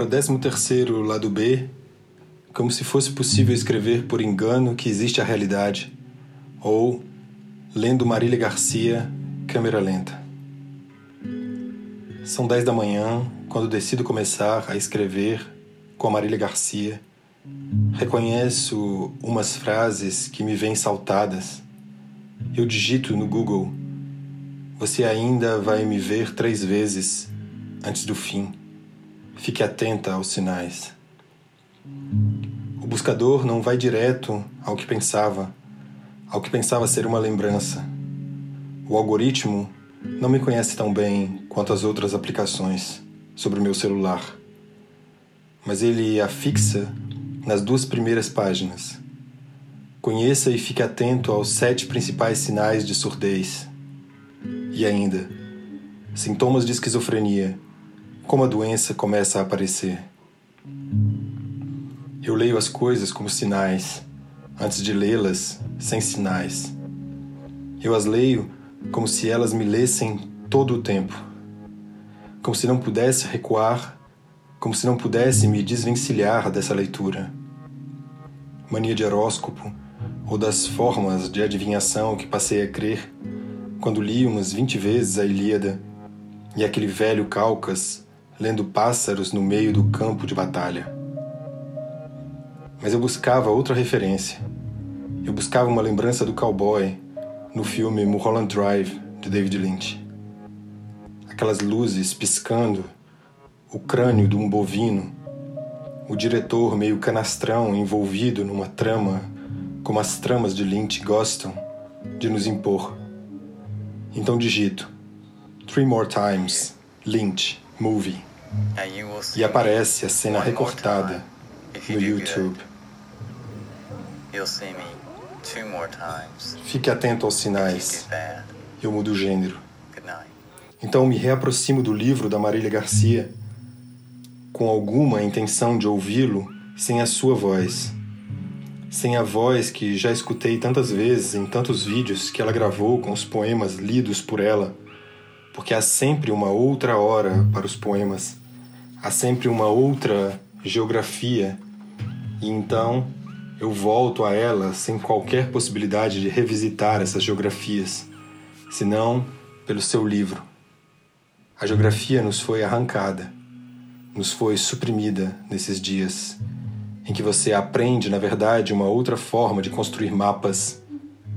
Para o 13 terceiro lado B, como se fosse possível escrever por engano que existe a realidade, ou lendo Marília Garcia, câmera lenta. São 10 da manhã quando decido começar a escrever com a Marília Garcia. Reconheço umas frases que me vêm saltadas. Eu digito no Google: Você ainda vai me ver três vezes antes do fim. Fique atenta aos sinais. O buscador não vai direto ao que pensava, ao que pensava ser uma lembrança. O algoritmo não me conhece tão bem quanto as outras aplicações sobre o meu celular, mas ele afixa nas duas primeiras páginas. Conheça e fique atento aos sete principais sinais de surdez. E ainda, sintomas de esquizofrenia como a doença começa a aparecer. Eu leio as coisas como sinais, antes de lê-las sem sinais. Eu as leio como se elas me lessem todo o tempo. Como se não pudesse recuar, como se não pudesse me desvencilhar dessa leitura. Mania de horóscopo ou das formas de adivinhação que passei a crer quando li umas vinte vezes a Ilíada e aquele velho Calcas lendo pássaros no meio do campo de batalha. Mas eu buscava outra referência. Eu buscava uma lembrança do cowboy no filme Mulholland Drive de David Lynch. Aquelas luzes piscando, o crânio de um bovino, o diretor meio canastrão envolvido numa trama como as tramas de Lynch gostam de nos impor. Então digito: Three More Times, Lynch, Movie. E aparece a cena recortada no YouTube. Fique atento aos sinais. Eu mudo o gênero. Então me reaproximo do livro da Marília Garcia com alguma intenção de ouvi-lo sem a sua voz. Sem a voz que já escutei tantas vezes em tantos vídeos que ela gravou com os poemas lidos por ela, porque há sempre uma outra hora para os poemas há sempre uma outra geografia e então eu volto a ela sem qualquer possibilidade de revisitar essas geografias, senão pelo seu livro. A geografia nos foi arrancada, nos foi suprimida nesses dias em que você aprende, na verdade, uma outra forma de construir mapas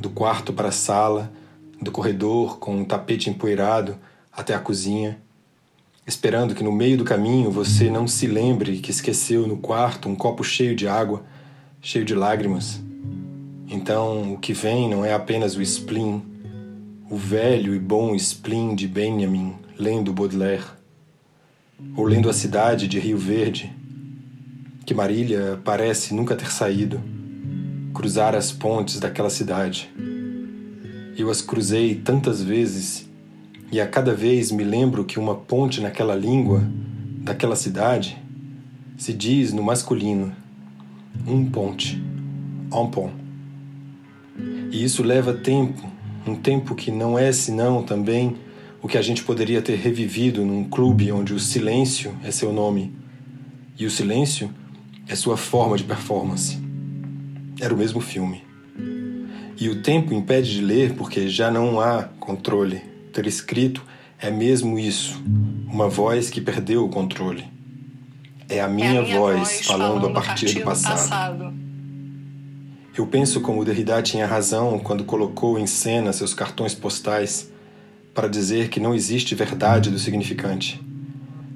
do quarto para a sala, do corredor com um tapete empoeirado até a cozinha esperando que no meio do caminho você não se lembre que esqueceu no quarto um copo cheio de água, cheio de lágrimas. Então, o que vem não é apenas o spleen, o velho e bom spleen de Benjamin, lendo Baudelaire, ou lendo A Cidade de Rio Verde, que Marília parece nunca ter saído, cruzar as pontes daquela cidade. Eu as cruzei tantas vezes e a cada vez me lembro que uma ponte naquela língua, daquela cidade, se diz no masculino um ponte, un pont. E isso leva tempo, um tempo que não é senão também o que a gente poderia ter revivido num clube onde o silêncio é seu nome e o silêncio é sua forma de performance. Era o mesmo filme. E o tempo impede de ler porque já não há controle ter escrito é mesmo isso, uma voz que perdeu o controle. É a minha, é a minha voz, voz, falando, a partir, do, passado. passado. Eu penso como Derrida tinha razão quando colocou em cena seus cartões postais para dizer que não existe verdade do significante,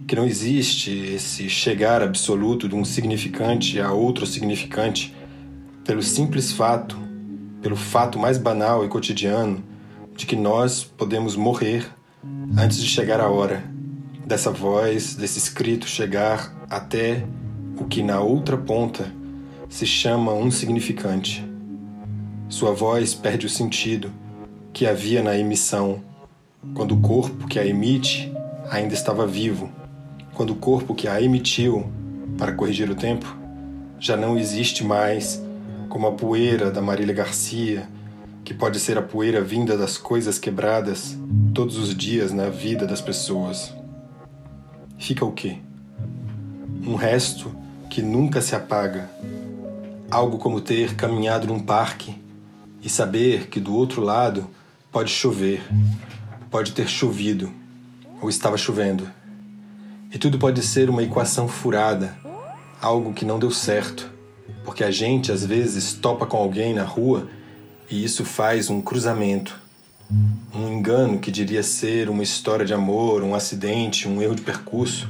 que não existe esse chegar absoluto de um significante a outro significante pelo simples fato, pelo fato mais banal e cotidiano de que nós podemos morrer antes de chegar a hora dessa voz, desse escrito chegar até o que na outra ponta se chama um significante. Sua voz perde o sentido que havia na emissão, quando o corpo que a emite ainda estava vivo, quando o corpo que a emitiu para corrigir o tempo já não existe mais como a poeira da Marília Garcia que pode ser a poeira vinda das coisas quebradas todos os dias na vida das pessoas. Fica o quê? um resto que nunca se apaga. Algo como ter caminhado num parque e saber que do outro lado pode chover, pode ter chovido ou estava chovendo. E tudo pode ser uma equação furada, algo que não deu certo, porque a gente às vezes topa com alguém na rua e isso faz um cruzamento, um engano que diria ser uma história de amor, um acidente, um erro de percurso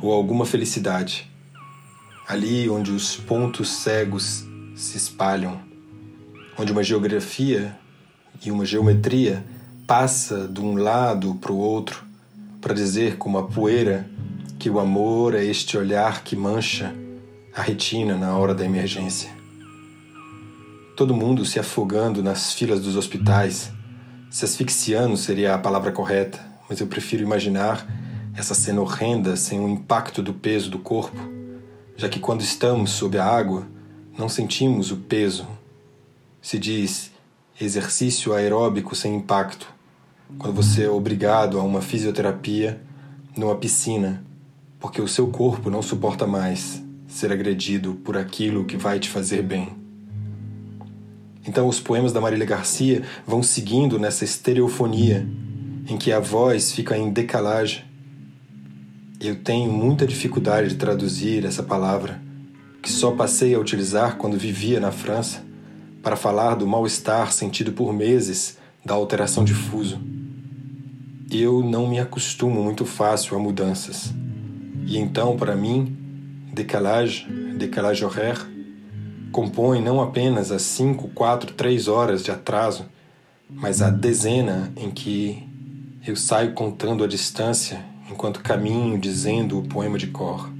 ou alguma felicidade. Ali onde os pontos cegos se espalham, onde uma geografia e uma geometria passa de um lado para o outro para dizer com uma poeira que o amor é este olhar que mancha a retina na hora da emergência. Todo mundo se afogando nas filas dos hospitais. Se asfixiando seria a palavra correta, mas eu prefiro imaginar essa cena horrenda sem o impacto do peso do corpo, já que quando estamos sob a água, não sentimos o peso. Se diz exercício aeróbico sem impacto, quando você é obrigado a uma fisioterapia numa piscina porque o seu corpo não suporta mais ser agredido por aquilo que vai te fazer bem. Então, os poemas da Marília Garcia vão seguindo nessa estereofonia em que a voz fica em decalagem. Eu tenho muita dificuldade de traduzir essa palavra, que só passei a utilizar quando vivia na França, para falar do mal-estar sentido por meses da alteração de fuso. Eu não me acostumo muito fácil a mudanças. E então, para mim, décalage, décalage horaire, compõe não apenas as cinco, quatro, três horas de atraso, mas a dezena em que eu saio contando a distância enquanto caminho dizendo o poema de cor.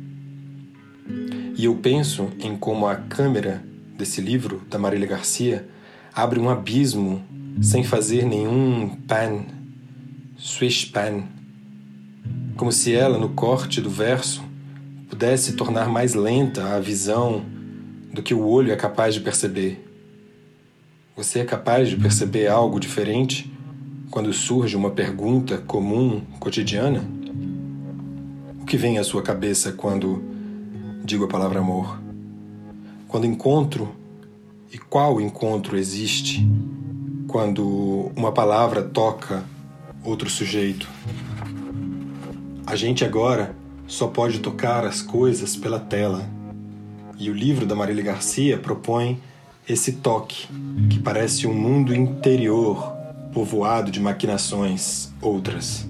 E eu penso em como a câmera desse livro, da Marília Garcia, abre um abismo sem fazer nenhum pan, swish pan, como se ela, no corte do verso, pudesse tornar mais lenta a visão do que o olho é capaz de perceber. Você é capaz de perceber algo diferente quando surge uma pergunta comum, cotidiana? O que vem à sua cabeça quando digo a palavra amor? Quando encontro e qual encontro existe quando uma palavra toca outro sujeito? A gente agora só pode tocar as coisas pela tela. E o livro da Marília Garcia propõe esse toque, que parece um mundo interior povoado de maquinações outras.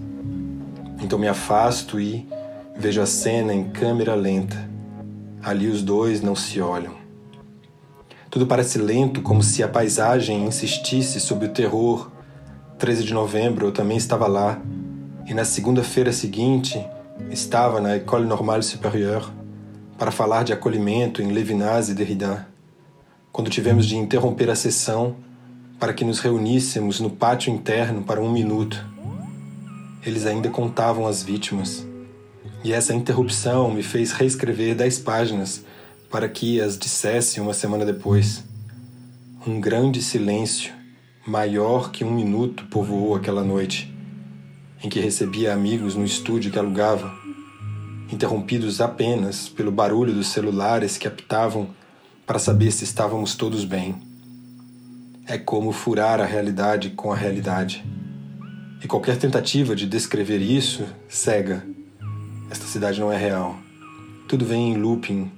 Então me afasto e vejo a cena em câmera lenta. Ali os dois não se olham. Tudo parece lento, como se a paisagem insistisse sobre o terror. 13 de novembro eu também estava lá, e na segunda-feira seguinte estava na École Normale Supérieure para falar de acolhimento em Levinas e Derrida, quando tivemos de interromper a sessão para que nos reuníssemos no pátio interno para um minuto. Eles ainda contavam as vítimas, e essa interrupção me fez reescrever dez páginas para que as dissesse uma semana depois. Um grande silêncio, maior que um minuto, povoou aquela noite em que recebia amigos no estúdio que alugava, interrompidos apenas pelo barulho dos celulares que apitavam para saber se estávamos todos bem. É como furar a realidade com a realidade. E qualquer tentativa de descrever isso cega. Esta cidade não é real. Tudo vem em looping,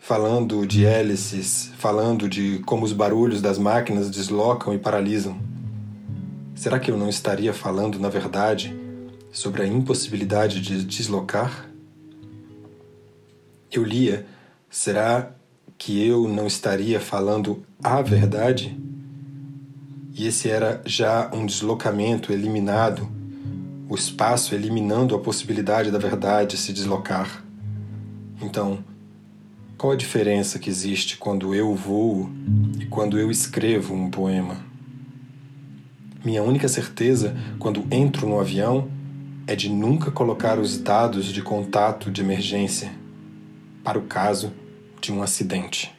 falando de hélices, falando de como os barulhos das máquinas deslocam e paralisam. Será que eu não estaria falando, na verdade, sobre a impossibilidade de deslocar? Eu lia, será que eu não estaria falando a verdade? E esse era já um deslocamento eliminado, o espaço eliminando a possibilidade da verdade se deslocar. Então, qual a diferença que existe quando eu voo e quando eu escrevo um poema? Minha única certeza quando entro no avião é de nunca colocar os dados de contato de emergência para o caso de um acidente.